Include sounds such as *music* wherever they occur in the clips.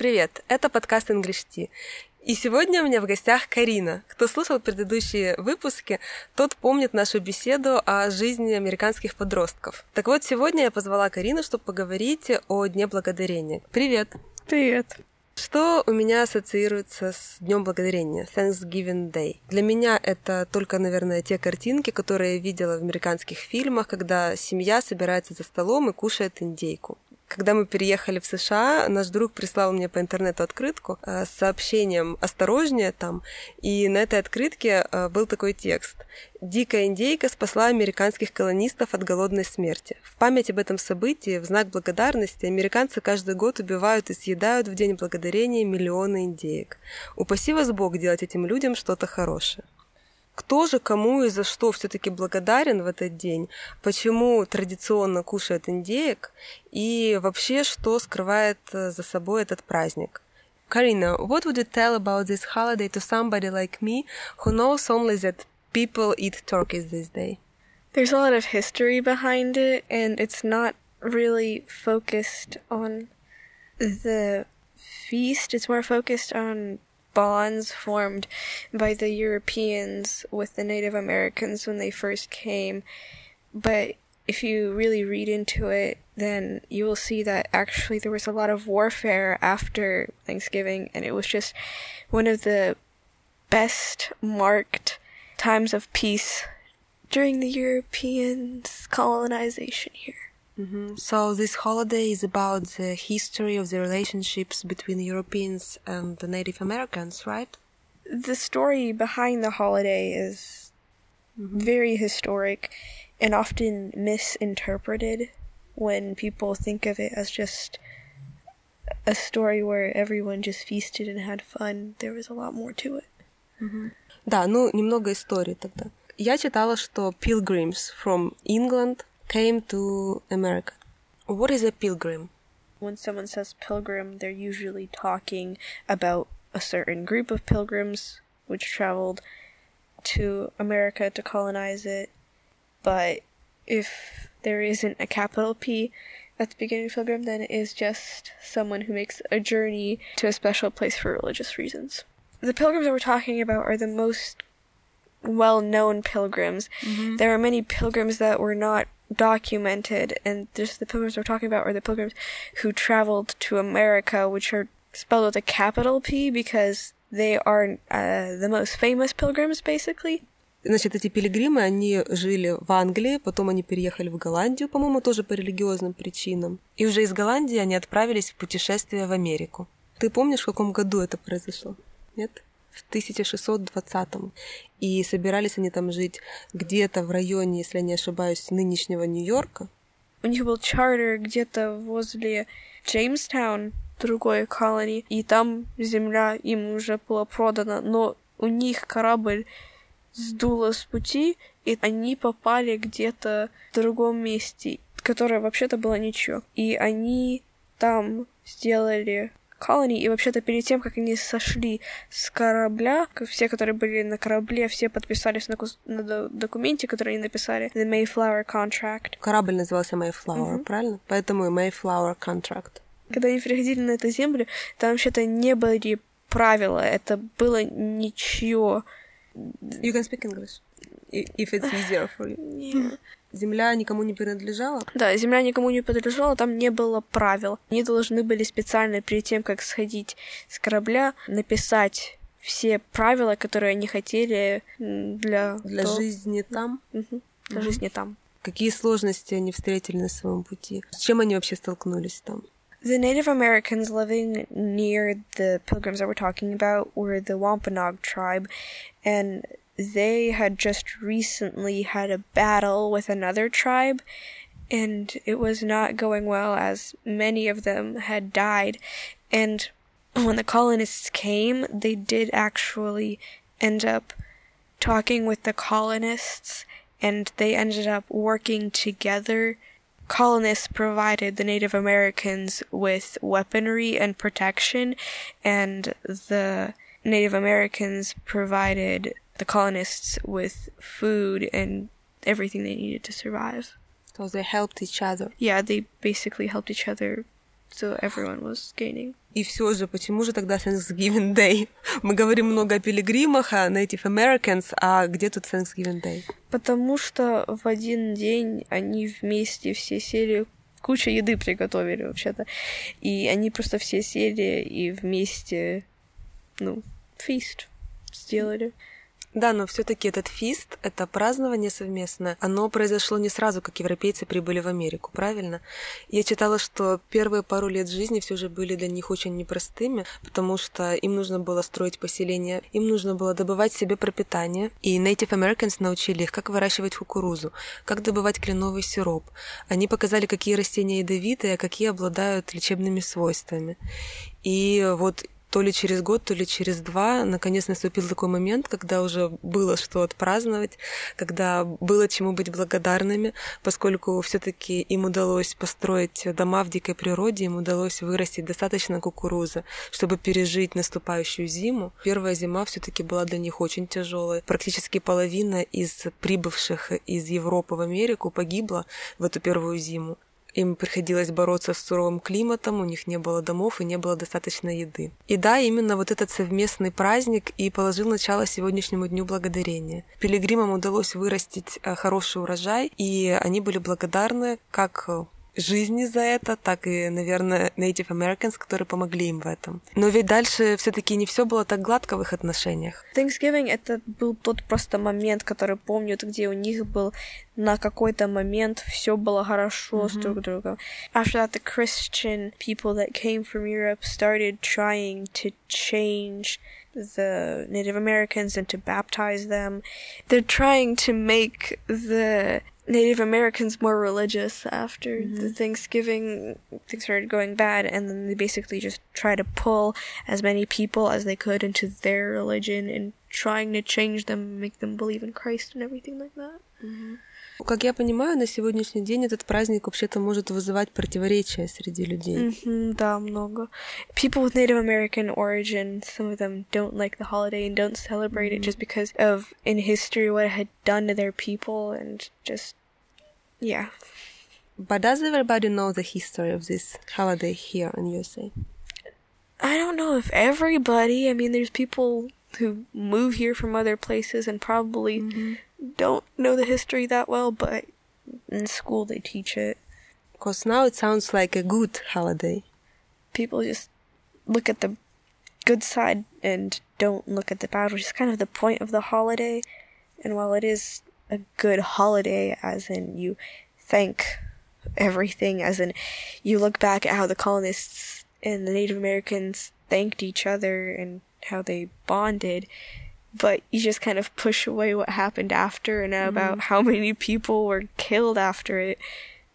Привет, это подкаст English Tea. И сегодня у меня в гостях Карина. Кто слушал предыдущие выпуски, тот помнит нашу беседу о жизни американских подростков. Так вот, сегодня я позвала Карину, чтобы поговорить о Дне Благодарения. Привет! Привет! Что у меня ассоциируется с Днем Благодарения, Thanksgiving Day? Для меня это только, наверное, те картинки, которые я видела в американских фильмах, когда семья собирается за столом и кушает индейку. Когда мы переехали в США, наш друг прислал мне по интернету открытку э, с сообщением «Осторожнее там», и на этой открытке э, был такой текст «Дикая индейка спасла американских колонистов от голодной смерти». В память об этом событии, в знак благодарности, американцы каждый год убивают и съедают в День Благодарения миллионы индеек. Упаси вас Бог делать этим людям что-то хорошее кто же кому и за что все-таки благодарен в этот день, почему традиционно кушают индеек и вообще что скрывает э, за собой этот праздник. Karina, what would you tell about this holiday to somebody like me who knows only that people eat turkeys this day? There's a lot of history behind it, and it's not really focused on the feast. It's more focused on bonds formed by the Europeans with the Native Americans when they first came. But if you really read into it, then you will see that actually there was a lot of warfare after Thanksgiving, and it was just one of the best marked times of peace during the Europeans' colonization here. Mm-hmm. So this holiday is about the history of the relationships between Europeans and the Native Americans, right? The story behind the holiday is mm-hmm. very historic and often misinterpreted when people think of it as just a story where everyone just feasted and had fun. There was a lot more to it. Mm-hmm. Да, ну немного истории тогда. Я читала, что pilgrims from England came to America. What is a pilgrim? When someone says pilgrim, they're usually talking about a certain group of pilgrims which traveled to America to colonize it. But if there isn't a capital P at the beginning of pilgrim, then it is just someone who makes a journey to a special place for religious reasons. The pilgrims that we're talking about are the most well known pilgrims. Mm-hmm. There are many pilgrims that were not documented, and just the pilgrims we're talking about are the pilgrims who traveled to America, which are spelled with a capital P because they are uh, the most famous pilgrims, basically. Значит, эти пилигримы, они жили в Англии, потом они переехали в Голландию, по-моему, тоже по религиозным причинам. И уже из Голландии они отправились в путешествие в Америку. Ты помнишь, в каком году это произошло? Нет? В 1620-м. И собирались они там жить где-то в районе, если я не ошибаюсь, нынешнего Нью-Йорка. У них был чартер где-то возле Джеймстаун, другой колонии, и там земля им уже была продана, но у них корабль сдуло с пути, и они попали где-то в другом месте, которое вообще-то было ничего. И они там сделали Colony, и вообще-то перед тем, как они сошли с корабля, все, которые были на корабле, все подписались на, на документе, который они написали, The Mayflower Contract. Корабль назывался Mayflower, mm-hmm. правильно? Поэтому и Mayflower Contract. Когда они приходили на эту землю, там вообще-то не были правила, это было ничего. You can speak English, if it's easier for you. *laughs* Yeah. Земля никому не принадлежала? Да, земля никому не принадлежала, там не было правил. Они должны были специально перед тем, как сходить с корабля, написать все правила, которые они хотели для... Для то... жизни там? Угу. Для угу. жизни там. Какие сложности они встретили на своем пути? С чем они вообще столкнулись там? The Native Americans living near the pilgrims that we're talking about were the Wampanoag tribe, and they had just recently had a battle with another tribe, and it was not going well as many of them had died. And when the colonists came, they did actually end up talking with the colonists, and they ended up working together. Colonists provided the Native Americans with weaponry and protection, and the Native Americans provided the colonists with food and everything they needed to survive. So they helped each other. Yeah, they basically helped each other so everyone was gaining. И все же, почему же тогда Thanksgiving Day? Мы говорим много о пилигримах, о Native Americans, а где тут Thanksgiving Day? Потому что в один день они вместе все сели куча еды приготовили вообще-то. И они просто все сели и вместе, ну, фист сделали. Да, но все-таки этот фист, это празднование совместное, оно произошло не сразу, как европейцы прибыли в Америку, правильно? Я читала, что первые пару лет жизни все же были для них очень непростыми, потому что им нужно было строить поселение, им нужно было добывать себе пропитание, и Native Americans научили их, как выращивать кукурузу, как добывать кленовый сироп. Они показали, какие растения ядовитые, а какие обладают лечебными свойствами. И вот то ли через год, то ли через два, наконец наступил такой момент, когда уже было что отпраздновать, когда было чему быть благодарными, поскольку все-таки им удалось построить дома в дикой природе, им удалось вырастить достаточно кукурузы, чтобы пережить наступающую зиму. Первая зима все-таки была для них очень тяжелая. Практически половина из прибывших из Европы в Америку погибла в эту первую зиму. Им приходилось бороться с суровым климатом, у них не было домов и не было достаточно еды. И да, именно вот этот совместный праздник и положил начало сегодняшнему Дню Благодарения. Пилигримам удалось вырастить э, хороший урожай, и они были благодарны как жизни за это, так и, наверное, Native Americans, которые помогли им в этом. Но ведь дальше все-таки не все было так гладко в их отношениях. Thanksgiving это был тот просто момент, который помнят, где у них был на какой-то момент все было хорошо mm-hmm. с друг другом. After that, the Christian people that came from Europe started trying to change the Native Americans and to baptize them. They're trying to make the Native Americans more religious after mm-hmm. the Thanksgiving things started going bad, and then they basically just try to pull as many people as they could into their religion and trying to change them, make them believe in Christ and everything like that. Mm-hmm. Как я понимаю, на сегодняшний день этот праздник вообще-то может вызывать противоречия среди людей. Mm-hmm, да, много. People with Native American origin, some of them don't like the holiday and don't celebrate mm-hmm. it just because of in history what it had done to their people and just yeah. But does everybody know the history of this holiday here in USA? I don't know if everybody. I mean, there's people who move here from other places and probably mm-hmm. don't know the history that well, but in school they teach it. Because now it sounds like a good holiday. People just look at the good side and don't look at the bad, which is kind of the point of the holiday. And while it is a good holiday, as in you thank everything, as in you look back at how the colonists and the Native Americans thanked each other and how they bonded, but you just kind of push away what happened after and mm-hmm. about how many people were killed after it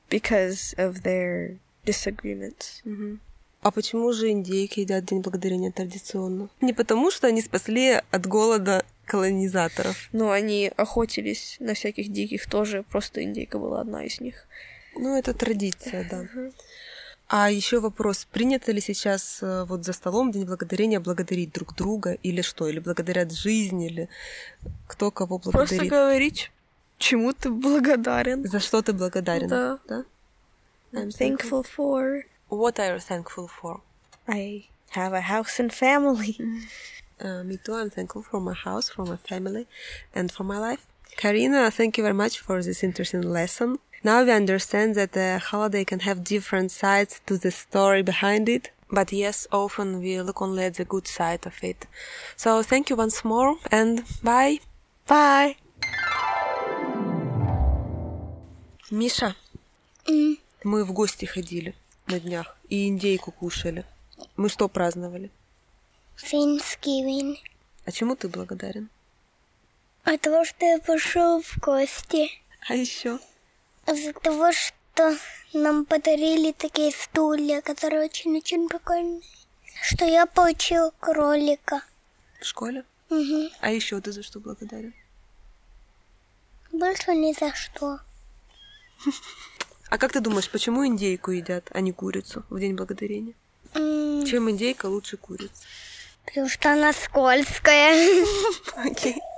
because of their disagreements. Mm-hmm. А почему же индейки едят День Благодарения традиционно? Не потому, что они спасли от голода колонизаторов. Ну, они охотились на всяких диких тоже, просто индейка была одна из них. Ну, это традиция, да. А еще вопрос, принято ли сейчас э, вот за столом День Благодарения благодарить друг друга или что? Или благодарят жизнь, или кто кого благодарит? Просто говорить, чему ты благодарен. За что ты благодарен? Да. да? I'm thankful for... What are you thankful for? I have a house and family. Uh, me too. I'm thankful for my house, for my family, and for my life. Karina, thank you very much for this interesting lesson. Now we understand that a holiday can have different sides to the story behind it. But yes, often we look only at the good side of it. So thank you once more and bye. Bye. Миша, mm. мы в гости ходили на днях и индейку кушали. Мы что праздновали? Thanksgiving. А чему ты благодарен? От того, что я пошел в гости. А еще? За того, что нам подарили такие стулья, которые очень-очень прикольные. Что я получил кролика. В школе? Угу. А еще ты за что благодарен? Больше ни за что. *laughs* А как ты думаешь, почему индейку едят, а не курицу в День Благодарения? Чем индейка лучше курицы? Потому что она скользкая. Окей. Okay.